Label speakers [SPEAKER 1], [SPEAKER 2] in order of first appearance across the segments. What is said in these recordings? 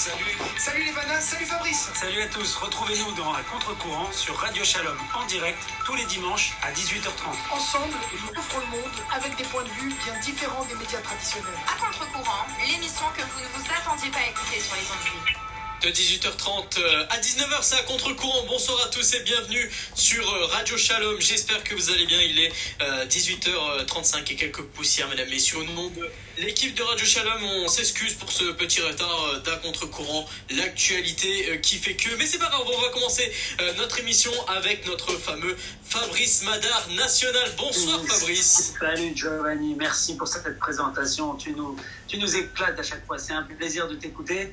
[SPEAKER 1] Salut.
[SPEAKER 2] Salut les Vanas, salut Fabrice.
[SPEAKER 3] Salut à tous, retrouvez-nous dans Un Contre-Courant sur Radio Shalom en direct tous les dimanches à 18h30.
[SPEAKER 2] Ensemble, nous ouvrons le monde avec des points de vue bien différents des médias traditionnels.
[SPEAKER 4] À contre-courant, l'émission que vous ne vous attendiez pas à écouter sur les ondes.
[SPEAKER 1] De 18h30 euh, à 19h, c'est à contre-courant. Bonsoir à tous et bienvenue sur euh, Radio Shalom. J'espère que vous allez bien. Il est euh, 18h35 et quelques poussières, mesdames, messieurs. Au nom de l'équipe de Radio Shalom, on s'excuse pour ce petit retard euh, d'à contre-courant. L'actualité euh, qui fait que. Mais c'est pas grave, on va commencer euh, notre émission avec notre fameux Fabrice Madar national. Bonsoir Fabrice.
[SPEAKER 5] Salut Giovanni, merci pour cette présentation. Tu nous, tu nous éclates à chaque fois. C'est un plaisir de t'écouter.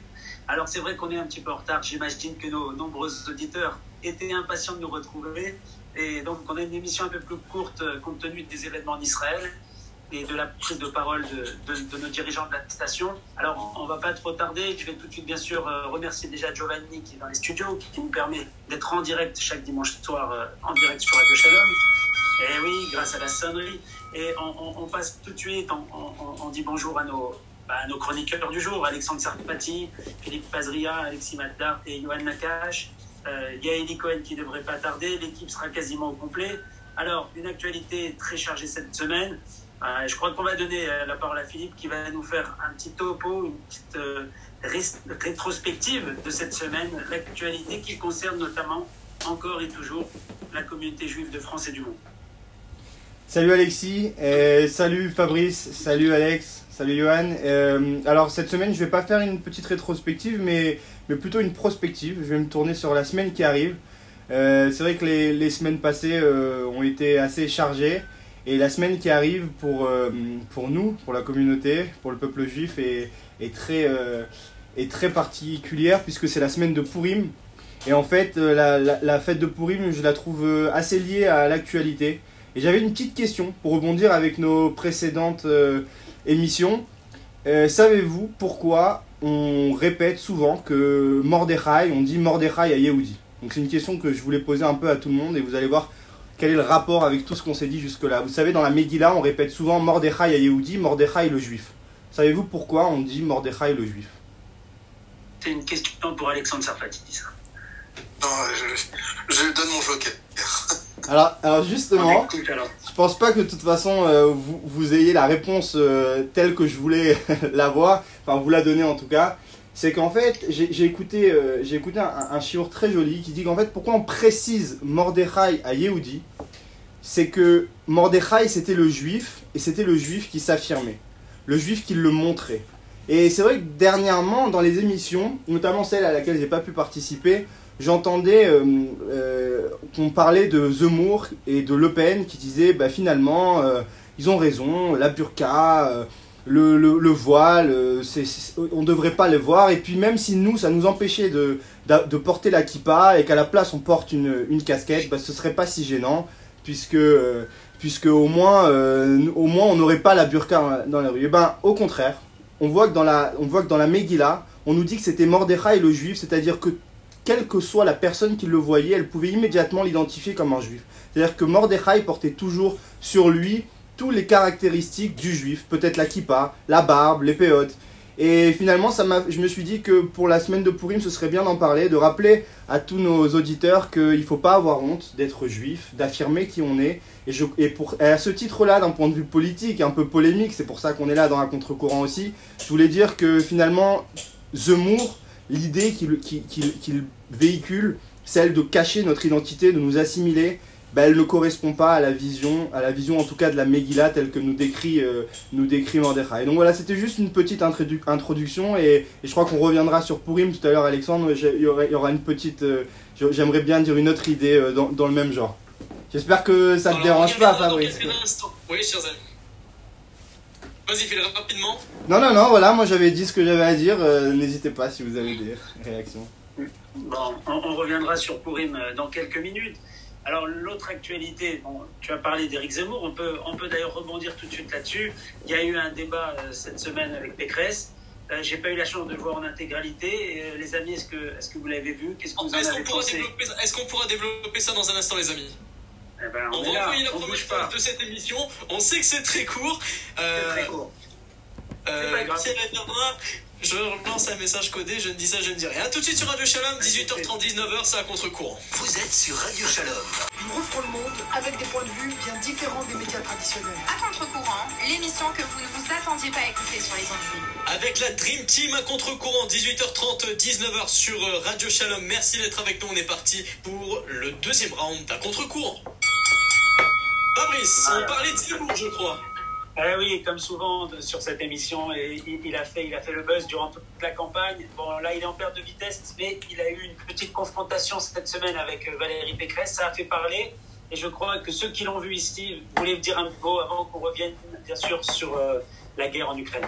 [SPEAKER 5] Alors c'est vrai qu'on est un petit peu en retard. J'imagine que nos nombreux auditeurs étaient impatients de nous retrouver. Et donc on a une émission un peu plus courte euh, compte tenu des événements en Israël et de la prise de parole de, nos dirigeants de la station. Alors on va pas trop tarder. Je vais tout de suite bien sûr euh, remercier déjà Giovanni qui est dans les studios, qui nous permet d'être en direct chaque dimanche soir euh, en direct sur Radio Shalom. Et oui, grâce à la sonnerie. Et on, passe tout de suite, on dit bonjour à nos, bah, nos chroniqueurs du jour, Alexandre Sarpati, Philippe Pazria, Alexis Maddar et Johan Nakache. Euh, Gaëli Cohen qui devrait pas tarder, l'équipe sera quasiment au complet. Alors, une actualité très chargée cette semaine. Euh, je crois qu'on va donner euh, la parole à Philippe qui va nous faire un petit topo, une petite ré- rétrospective de cette semaine, l'actualité qui concerne notamment encore et toujours la communauté juive de France et du monde.
[SPEAKER 6] Salut Alexis, euh, salut Fabrice, salut Alex, salut Johan. Euh, alors cette semaine je vais pas faire une petite rétrospective mais, mais plutôt une prospective. Je vais me tourner sur la semaine qui arrive. Euh, c'est vrai que les, les semaines passées ont été assez chargées et la semaine qui arrive pour, pour nous, pour la communauté, pour le peuple juif est, est, très, est très particulière puisque c'est la semaine de Purim. Et en fait la, la, fête de Purim je la trouve assez liée à l'actualité. Et j'avais une petite question pour rebondir avec nos précédentes euh, émissions. Euh, Savez-vous pourquoi on répète souvent que Mordechai, on dit Mordechai à Yehudi? Donc c'est une question que je voulais poser un peu à tout le monde et vous allez voir quel est le rapport avec tout ce qu'on s'est dit jusque-là. Vous savez, dans la Megillah, on répète souvent Mordechai à Yehudi, Mordechai le juif. Savez-vous pourquoi on dit Mordechai le juif?
[SPEAKER 5] C'est une question pour Alexandre Sarfati. ça.
[SPEAKER 7] Non, je, je donne mon joker.
[SPEAKER 6] Alors, alors justement,
[SPEAKER 5] écoute alors.
[SPEAKER 6] Je pense pas que de toute façon euh, vous, vous ayez la réponse euh, telle que je voulais l'avoir, enfin vous la donner en tout cas. C'est qu'en fait, j'ai j'ai écouté, euh, j'ai écouté un, un chiour très joli qui dit qu'en fait, pourquoi on précise Mordechai à Yehudi? C'est que Mordechai c'était le juif et c'était le juif qui s'affirmait, le juif qui le montrait. Et c'est vrai que dernièrement, dans les émissions, notamment celle à laquelle j'ai pas pu participer, j'entendais euh, euh, qu'on parlait de Zemmour et de Le Pen qui disaient bah, finalement euh, ils ont raison, la burqa, le, le, le voile, c'est- on ne devrait pas le voir. Et puis même si nous, ça nous empêchait de, de porter la kippa et qu'à la place on porte une, une casquette, bah, ce serait pas si gênant puisque, puisque au, moins, au moins on n'aurait pas la burqa dans la rue. Et ben au contraire, on voit que dans la, on voit que dans la Megillah, on nous dit que c'était Mordechai le juif, c'est-à-dire que quelle que soit la personne qui le voyait, elle pouvait immédiatement l'identifier comme un juif. C'est-à-dire que Mordechai portait toujours sur lui toutes les caractéristiques du juif, peut-être la kippa, la barbe, les péotes. Et finalement, ça je me suis dit que pour la semaine de Purim, ce serait bien d'en parler, de rappeler à tous nos auditeurs qu'il ne faut pas avoir honte d'être juif, d'affirmer qui on est. Et à ce titre-là, d'un point de vue politique, un peu polémique, c'est pour ça qu'on est là dans un contre-courant aussi, je voulais dire que finalement, Zemmour, l'idée qu'il véhicule, celle de cacher notre identité, de nous assimiler, bah, elle ne correspond pas à la vision, à la vision en tout cas de la Megillah telle que nous décrit, euh, nous décrit Mordechai. Donc voilà, c'était juste une petite introdu- introduction et, et je crois qu'on reviendra sur Purim tout à l'heure, Alexandre. Il y, aurait- il y aura une petite, euh, j'aimerais bien dire une autre idée euh, dans, dans le même genre. J'espère que ça te
[SPEAKER 1] Alors,
[SPEAKER 6] dérange pas, Fabrice.
[SPEAKER 1] Oui, chers amis. Vas-y, fais-le rapidement.
[SPEAKER 6] Non, non, non, voilà, moi j'avais dit ce que j'avais à dire. euh, N'hésitez pas si vous avez des réactions.
[SPEAKER 5] Bon, on, on reviendra sur Purim euh, dans quelques minutes. Alors, l'autre actualité, bon, tu as parlé d'Éric Zemmour, on peut, on peut d'ailleurs rebondir tout de suite là-dessus. Il y a eu un débat euh, cette semaine avec Pécresse. Euh, J'ai pas eu la chance de le voir en intégralité. Et, euh, les amis, est-ce que, est que vous l'avez vu? Qu'est-ce que vous en
[SPEAKER 1] Est-ce
[SPEAKER 5] avez
[SPEAKER 1] qu'on pourra,
[SPEAKER 5] pensé?
[SPEAKER 1] développer ça- est-ce qu'on pourra développer ça dans un instant, les amis?
[SPEAKER 5] Eh ben,
[SPEAKER 1] On
[SPEAKER 5] On
[SPEAKER 1] va envoyer la de cette émission. On sait que c'est très court. Euh,
[SPEAKER 5] C'est très court.
[SPEAKER 1] Euh,
[SPEAKER 8] pas grave.
[SPEAKER 1] Je lance un message codé, je ne dis ça, je ne dis rien. Tout de suite sur Radio Shalom, 18h30, 19h, c'est à contre-courant.
[SPEAKER 9] Vous êtes sur Radio Shalom.
[SPEAKER 2] Nous refont le monde avec des points de vue bien différents des médias traditionnels.
[SPEAKER 4] À contre-courant, l'émission que vous ne vous attendiez pas à écouter sur les ondes.
[SPEAKER 1] Avec la Dream Team à contre-courant, 18h30, 19h sur euh, Radio Shalom. Merci d'être avec nous. On est parti pour le deuxième round à contre-courant. Fabrice, on parlait de Zemmour, je crois.
[SPEAKER 5] Eh oui, comme souvent de- sur cette émission, il, a fait, il a fait le buzz durant toute la campagne. Bon, là, il est en perte de vitesse, mais il a eu une petite confrontation cette semaine avec euh, Valérie Pécresse. Ça a fait parler. Et je crois que ceux qui l'ont vu ici voulaient dire un mot avant qu'on revienne, bien sûr, sur euh, la guerre en Ukraine.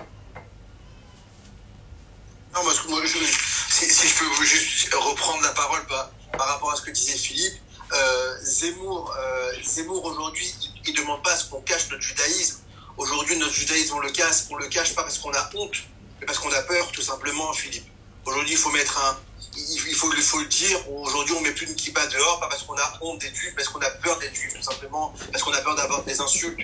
[SPEAKER 7] Non, parce que moi, je, si, si je peux juste reprendre la parole par, par rapport à ce que disait Philippe, euh, Zemmour, euh, Zemmour aujourd'hui, il ne demande pas à ce qu'on cache notre judaïsme. Aujourd'hui, notre judaïsme, on le cache, on le cache pas parce qu'on a honte, mais parce qu'on a peur, tout simplement, Philippe. Aujourd'hui, il faut mettre un, il faut, il faut le dire. Aujourd'hui, on met plus une kippa dehors, pas parce qu'on a honte d'être juif, parce qu'on a peur d'être juif, tout simplement, parce qu'on a peur d'avoir des insultes.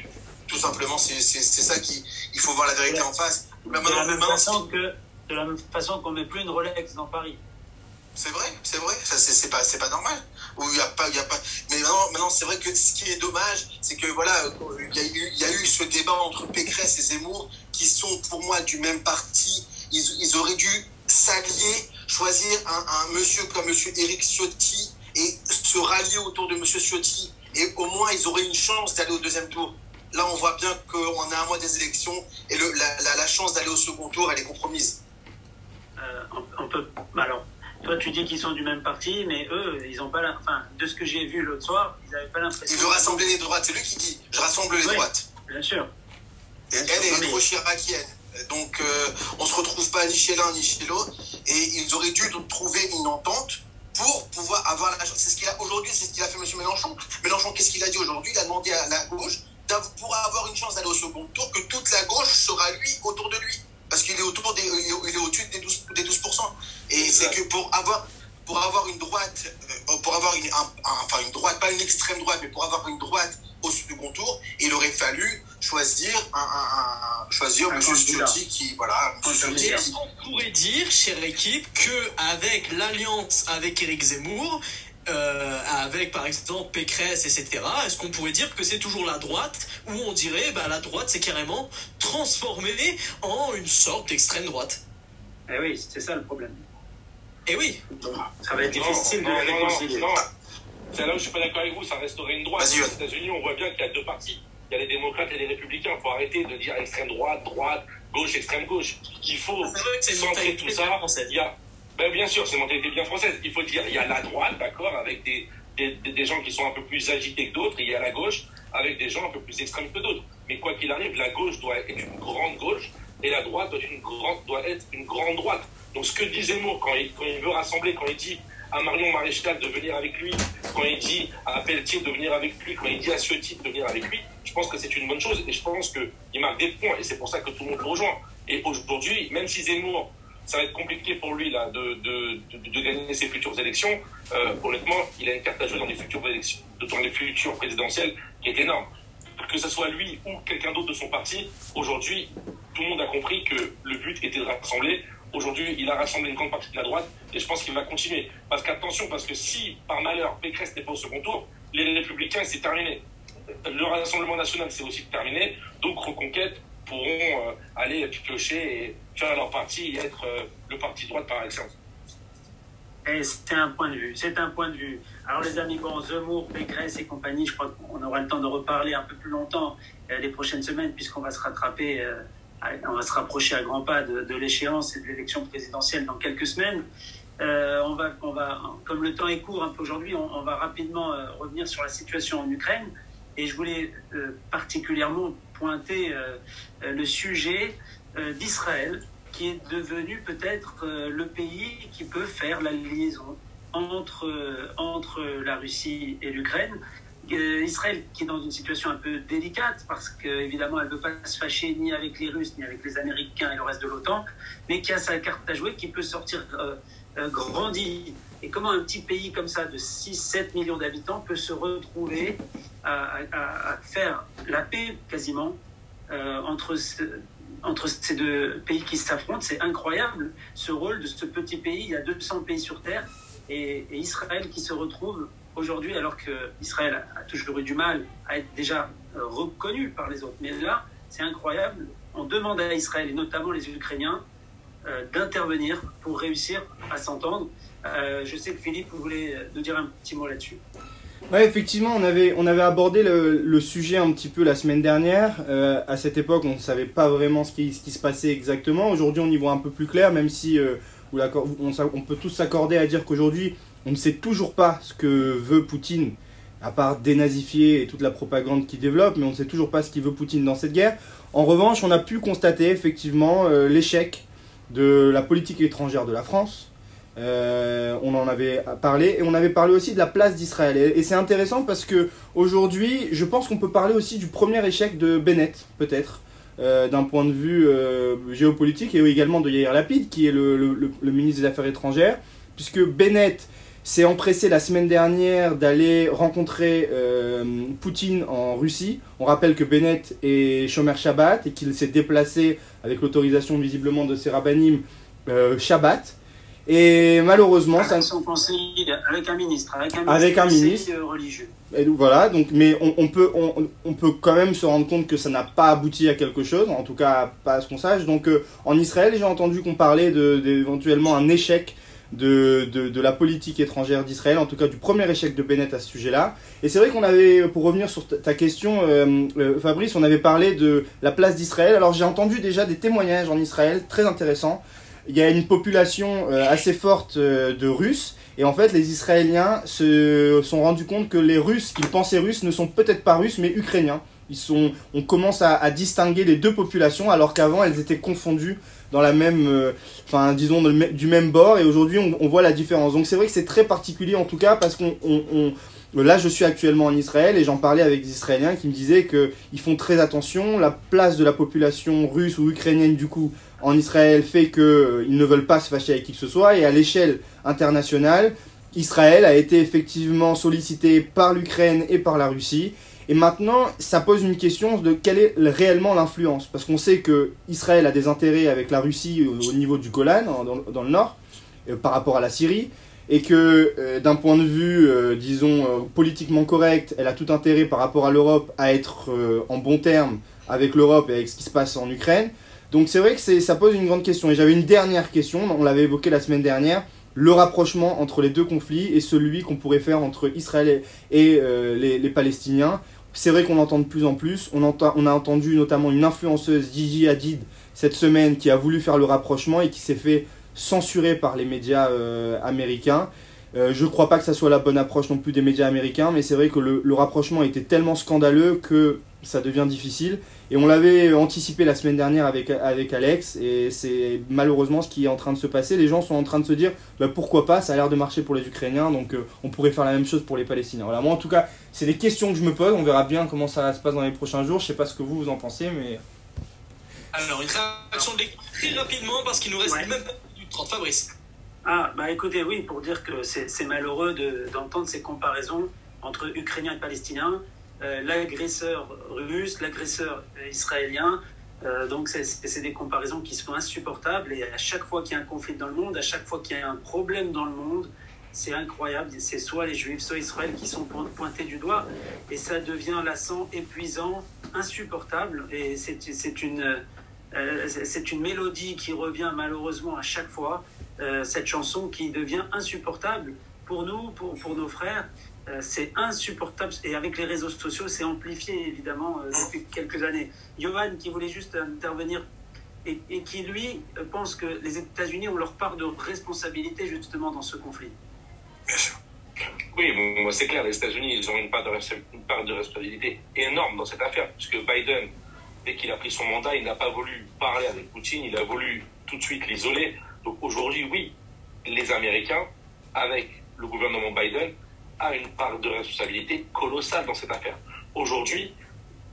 [SPEAKER 7] Tout simplement, c'est ça qui, il faut voir la vérité en face.
[SPEAKER 5] De la même façon que de la même façon qu'on met plus une Rolex dans Paris.
[SPEAKER 7] C'est vrai, c'est vrai, ça c'est pas pas normal. Ou il y a pas a pas mais maintenant maintenant c'est vrai que ce qui est dommage, c'est que voilà, il y a eu y a eu ce débat entre Pécresse et Zemmour qui sont pour moi du même parti. Ils, ils auraient dû s'allier, choisir un, monsieur comme monsieur Éric Ciotti et se rallier autour de monsieur Ciotti et au moins ils auraient une chance d'aller au deuxième tour. Là, on voit bien qu'on a un mois des élections et la, chance d'aller au second tour, elle est compromise.
[SPEAKER 5] Euh, on, on. Alors, toi, tu dis qu'ils sont du même parti, mais eux, ils ont pas. la- Enfin, de ce que j'ai vu l'autre soir, ils n'avaient pas l'impression.
[SPEAKER 7] Il veut rassembler les droites. C'est lui qui dit je rassemble les
[SPEAKER 5] Oui.
[SPEAKER 7] droites.
[SPEAKER 5] Bien sûr.
[SPEAKER 7] Et elle
[SPEAKER 5] Non,
[SPEAKER 7] est
[SPEAKER 5] mais-
[SPEAKER 7] trop chiracienne. Donc, euh, on se retrouve pas ni chez l'un ni chez l'autre. Et ils auraient dû trouver une entente pour pouvoir avoir la C'est ce qu'il a aujourd'hui, c'est ce qu'il a fait M. Mélenchon. Mélenchon, qu'est-ce qu'il a dit aujourd'hui? Il a demandé à la gauche pour avoir une chance d'aller au second tour que toute la gauche sera lui autour de lui. Parce qu'il est autour des, il est- au-dessus des 12, des 12%. Et c'est que pour avoir, pour avoir une droite, euh, pour avoir une, un- un- enfin une droite, pas une extrême droite, mais pour avoir une droite au second tour, il aurait fallu choisir un, un- un- choisir
[SPEAKER 5] Un
[SPEAKER 7] M.
[SPEAKER 5] candidat.
[SPEAKER 7] Ciotti qui, voilà, Ciotti qui-
[SPEAKER 1] qu'on pourrait dire, chère équipe, que avec l'alliance avec Éric Zemmour, euh, avec par exemple Pécresse, etc., est-ce qu'on pourrait dire que c'est toujours la droite, ou on dirait bah, la droite s'est carrément transformée en une sorte d'extrême droite?
[SPEAKER 5] Eh oui, c'est ça le problème.
[SPEAKER 1] Et oui,
[SPEAKER 5] Donc, ça va être difficile
[SPEAKER 10] non,
[SPEAKER 5] de
[SPEAKER 10] non, non,
[SPEAKER 5] réconcilier.
[SPEAKER 10] non. C'est là où je suis pas d'accord avec vous, ça resterait une droite. Aux. États-Unis, on voit bien qu'il y a deux partis. Il y a les démocrates et les républicains. Il faut arrêter de dire extrême droite, droite, gauche, extrême gauche. Il faut
[SPEAKER 1] c'est vrai c'est une
[SPEAKER 10] centrer tout ça. Il y a, ben, bien sûr, c'est une mentalité bien française. Il faut dire, il y a la droite, d'accord, avec des, des, gens qui sont un peu plus agités que d'autres, et il y a la gauche avec des gens un peu plus extrêmes que d'autres. Mais quoi qu'il arrive, la gauche doit être une grande gauche et la droite doit être une grande, droite. Donc ce que dit Zemmour quand il, quand il veut rassembler, quand il dit à Marion Maréchal de venir avec lui, quand il dit à Pelletier de venir avec lui, quand il dit à Ciotti de venir avec lui, je pense que c'est une bonne chose et je pense qu'il marque des points et c'est pour ça que tout le monde le rejoint. Et aujourd'hui, même si Zemmour, ça va être compliqué pour lui là, de, de, de, gagner ses futures élections, euh, honnêtement, il a une carte à jouer dans les futures élections, dans les futures présidentielles qui est énorme. Que ce soit lui ou quelqu'un d'autre de son parti, aujourd'hui, tout le monde a compris que le but était de rassembler. Aujourd'hui, il a rassemblé une grande partie de la droite et je pense qu'il va continuer. Parce qu'attention, parce que si par malheur Pécresse n'est pas au second tour, les républicains, c'est terminé. Le Rassemblement national, c'est aussi terminé. Donc Reconquête pourront euh, aller piocher et faire leur parti être euh, le parti droite par excellence.
[SPEAKER 5] Et c'est un point de vue, c'est un point de vue. Alors les amis, bon, Zemmour, Pécresse et compagnie, je crois qu'on aura le temps de reparler un peu plus longtemps euh, les prochaines semaines, puisqu'on va se rattraper, euh, on va se rapprocher à grands pas de, l'échéance et de l'élection présidentielle dans quelques semaines. On va, comme le temps est court un peu aujourd'hui, on, va rapidement revenir sur la situation en Ukraine. Et je voulais particulièrement pointer le sujet d'Israël, qui est devenu peut-être euh, le pays qui peut faire la liaison entre, euh, entre la Russie et l'Ukraine. Euh, Israël qui est dans une situation un peu délicate parce qu'évidemment elle ne veut pas se fâcher ni avec les Russes ni avec les Américains et le reste de l'OTAN, mais qui a sa carte à jouer, qui peut sortir euh, euh, grandi. Et comment un petit pays comme ça de 6-7 millions d'habitants peut se retrouver à, faire la paix quasiment euh, entre entre ces deux pays qui s'affrontent. C'est incroyable ce rôle de ce petit pays. Il y a 200 pays sur Terre et, Israël qui se retrouve aujourd'hui, alors que Israël a toujours eu du mal à être déjà euh, reconnu par les autres. Mais là, c'est incroyable. On demande à Israël, et notamment les Ukrainiens, euh, d'intervenir pour réussir à s'entendre. Euh, je sais que Philippe voulait nous dire un petit mot là-dessus.
[SPEAKER 6] Ouais, effectivement, on avait, on avait abordé le, sujet un petit peu la semaine dernière. Euh, à cette époque, on ne savait pas vraiment ce qui, ce qui se passait exactement. Aujourd'hui, on y voit un peu plus clair, même si euh, on peut tous s'accorder à dire qu'aujourd'hui, on ne sait toujours pas ce que veut Poutine, à part dénazifier et toute la propagande qu'il développe, mais on ne sait toujours pas ce qu'il veut Poutine dans cette guerre. En revanche, on a pu constater effectivement euh, l'échec de la politique étrangère de la France. Euh, on en avait parlé et on avait parlé aussi de la place d'Israël. Et, c'est intéressant parce que aujourd'hui, je pense qu'on peut parler aussi du premier échec de Bennett, peut-être, euh, d'un point de vue euh, géopolitique et également de Yair Lapid, qui est le, ministre des Affaires étrangères, puisque Bennett s'est empressé la semaine dernière d'aller rencontrer Poutine en Russie. On rappelle que Bennett est Shomer Shabbat et qu'il s'est déplacé avec l'autorisation visiblement de ses rabbinim Shabbat. Et malheureusement, ça,
[SPEAKER 5] son conseil, avec un ministre, avec un
[SPEAKER 6] Avec un ministre.
[SPEAKER 5] euh, religieux.
[SPEAKER 6] Et donc, voilà, donc, mais on, on peut, on, on peut quand même se rendre compte que ça n'a pas abouti à quelque chose, en tout cas pas à ce qu'on sache. Donc euh, en Israël, j'ai entendu qu'on parlait d'éventuellement un échec de, de, de la politique étrangère d'Israël, en tout cas du premier échec de Bennett à ce sujet-là. Et c'est vrai qu'on avait, pour revenir sur ta- ta question, euh, euh, Fabrice, on avait parlé de la place d'Israël. Alors j'ai entendu déjà des témoignages en Israël très intéressants. Il y a une population euh, assez forte euh, de Russes. Et en fait, les Israéliens se sont rendus compte que les Russes, qu'ils pensaient Russes, ne sont peut-être pas Russes, mais Ukrainiens. Ils sont, on commence à, à distinguer les deux populations, alors qu'avant elles étaient confondues dans la même, euh, enfin disons du même bord. Et aujourd'hui, on, on voit la différence. Donc c'est vrai que c'est très particulier en tout cas parce qu'on, on, on- là je suis actuellement en Israël et j'en parlais avec des Israéliens qui me disaient que ils font très attention. La place de la population russe ou ukrainienne du coup en Israël fait que euh, ne veulent pas se fâcher avec qui que ce soit. Et à l'échelle internationale, Israël a été effectivement sollicité par l'Ukraine et par la Russie. Et maintenant, ça pose une question de quelle est réellement l'influence. Parce qu'on sait que Israël a des intérêts avec la Russie au, au niveau du Golan, dans le nord, euh, par rapport à la Syrie. Et que euh, d'un point de vue, euh, disons, euh, politiquement correct, elle a tout intérêt par rapport à l'Europe à être euh, en bon terme avec l'Europe et avec ce qui se passe en Ukraine. Donc c'est vrai que ça pose une grande question. Et j'avais une dernière question, on l'avait évoqué la semaine dernière, le rapprochement entre les deux conflits et celui qu'on pourrait faire entre Israël et, euh, les, les Palestiniens. C'est vrai qu'on entend de plus en plus. On, on a entendu notamment une influenceuse, Gigi Hadid, cette semaine, qui a voulu faire le rapprochement et qui s'est fait censurer par les médias euh, américains. Euh, je ne crois pas que ça soit la bonne approche non plus des médias américains, mais c'est vrai que le, le rapprochement était tellement scandaleux que ça devient difficile. Et on l'avait anticipé la semaine dernière avec, avec Alex, et c'est malheureusement ce qui est en train de se passer. Les gens sont en train de se dire bah, pourquoi pas, ça a l'air de marcher pour les Ukrainiens, donc euh, on pourrait faire la même chose pour les Palestiniens. Voilà, moi en tout cas, c'est des questions que je me pose, on verra bien comment ça se passe dans les prochains jours. Je sais pas ce que vous, vous en pensez, mais.
[SPEAKER 1] Alors, une réaction de l'équipe très rapidement parce qu'il nous reste
[SPEAKER 5] Ouais.
[SPEAKER 1] même pas du 30. Fabrice.
[SPEAKER 5] Ah, bah écoutez, oui, pour dire que c'est malheureux de- d'entendre ces comparaisons entre Ukrainiens et Palestiniens, euh, l'agresseur russe, l'agresseur israélien. Euh, donc, c'est- des comparaisons qui sont insupportables. Et à chaque fois qu'il y a un conflit dans le monde, à chaque fois qu'il y a un problème dans le monde, c'est incroyable. C'est soit les Juifs, soit Israël qui sont point- pointés du doigt. Et ça devient lassant, épuisant, insupportable. Et c'est une, c'est- c'est une mélodie qui revient malheureusement à chaque fois. Euh, cette chanson qui devient insupportable pour nous, pour, pour nos frères. Euh, c'est insupportable. Et avec les réseaux sociaux, c'est amplifié évidemment euh, depuis quelques années. Johan qui voulait juste intervenir et, et qui, lui, euh, pense que les États-Unis ont leur part de responsabilité justement dans ce conflit.
[SPEAKER 7] Bien sûr.
[SPEAKER 10] Oui, bon, c'est clair, les États-Unis, ils ont une part, de, une part de responsabilité énorme dans cette affaire, puisque Biden, dès qu'il a pris son mandat, il n'a pas voulu parler avec Poutine, il a voulu tout de suite l'isoler. Donc aujourd'hui, oui, les Américains, avec le gouvernement Biden, a une part de responsabilité colossale dans cette affaire. Aujourd'hui,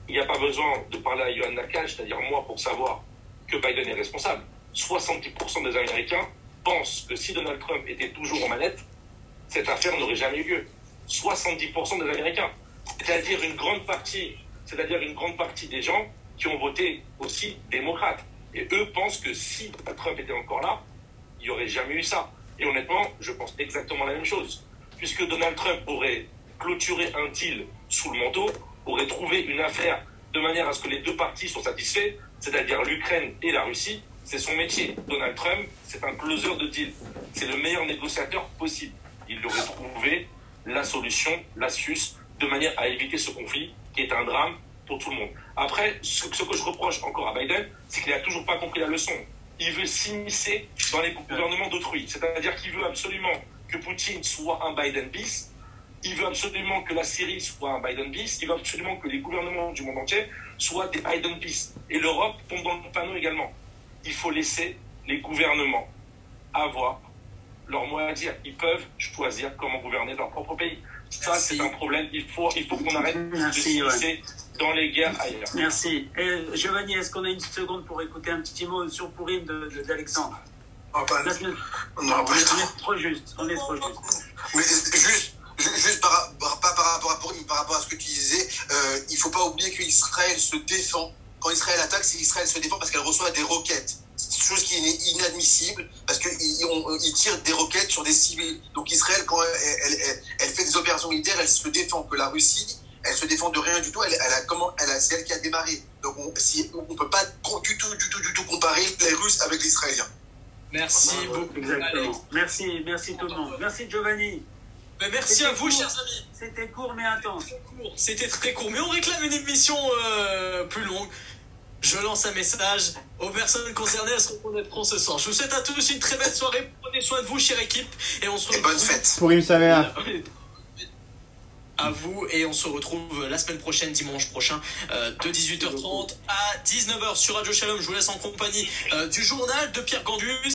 [SPEAKER 10] il n'y a pas besoin de parler à Yohann Nakash, c'est-à-dire moi, pour savoir que Biden est responsable. 70% des Américains pensent que si Donald Trump était toujours en manette, cette affaire n'aurait jamais eu lieu. 70% des Américains. C'est-à-dire une grande partie, c'est-à-dire une grande partie des gens qui ont voté aussi démocrate. Et eux pensent que si Trump était encore là, il n'y aurait jamais eu ça. Et honnêtement, je pense exactement la même chose. Puisque Donald Trump aurait clôturé un deal sous le manteau, aurait trouvé une affaire de manière à ce que les deux parties soient satisfaits, c'est-à-dire l'Ukraine et la Russie, c'est son métier. Donald Trump, c'est un closer de deal. C'est le meilleur négociateur possible. Il aurait trouvé la solution, l'astuce, de manière à éviter ce conflit qui est un drame pour tout le monde. Après, ce, ce que je reproche encore à Biden, c'est qu'il n'a toujours pas compris la leçon. Il veut s'immiscer dans les gouvernements d'autrui. C'est-à-dire qu'il veut absolument que Poutine soit un Biden bis. Il veut absolument que la Syrie soit un Biden bis. Il veut absolument que les gouvernements du monde entier soient des Biden bis. Et l'Europe tombe dans le panneau également. Il faut laisser les gouvernements avoir leur mot à dire. Ils peuvent choisir comment gouverner leur propre pays. Ça, c'est un problème. Il faut, il faut qu'on arrête de
[SPEAKER 8] Merci,
[SPEAKER 10] s'immiscer dans les guerres ailleurs.
[SPEAKER 8] Merci. Et Giovanni, est-ce qu'on a une seconde pour écouter un petit mot sur Pourim de- de- d'Alexandre?
[SPEAKER 7] Pas-
[SPEAKER 8] Parce que
[SPEAKER 7] on pas
[SPEAKER 8] est,
[SPEAKER 7] temps.
[SPEAKER 8] on est trop juste. On est trop juste.
[SPEAKER 7] Mais juste, ju- juste par, par- pas par rapport à Pourim, par rapport à ce que tu disais, euh, il faut pas oublier qu'Israël se défend. Quand Israël attaque, c'est Israël se défend parce qu'elle reçoit des roquettes. Chose qui est inadmissible parce qu'ils ils tirent des roquettes sur des civils. Donc Israël, quand elle, elle- elle- elle fait des opérations militaires, elle se défend. Que la Russie, elle se défend de rien du tout. Elle, elle a comment, elle a, c'est elle qui a démarré. Donc on, si, on peut pas du tout, du tout, du tout comparer les Russes avec les Israéliens.
[SPEAKER 1] Merci beaucoup. Alex.
[SPEAKER 8] Exactement. Merci, merci tout le monde. Merci Giovanni.
[SPEAKER 1] Mais merci à vous, chers amis.
[SPEAKER 8] C'était court mais intense.
[SPEAKER 1] C'était très court, mais on réclame une émission euh, plus longue. Je lance un message aux personnes concernées à se reconnaîtront ce soir. Je vous souhaite à tous une très belle soirée. Prenez soin de vous, chère équipe. Et on se
[SPEAKER 7] Et bonne
[SPEAKER 1] retrouve.
[SPEAKER 7] fête.
[SPEAKER 6] Pour mère.
[SPEAKER 1] À vous et on se retrouve la semaine prochaine, dimanche prochain, euh, de 18h30 à 19h sur Radio Shalom. Je vous laisse en compagnie euh, du journal de Pierre Gandus.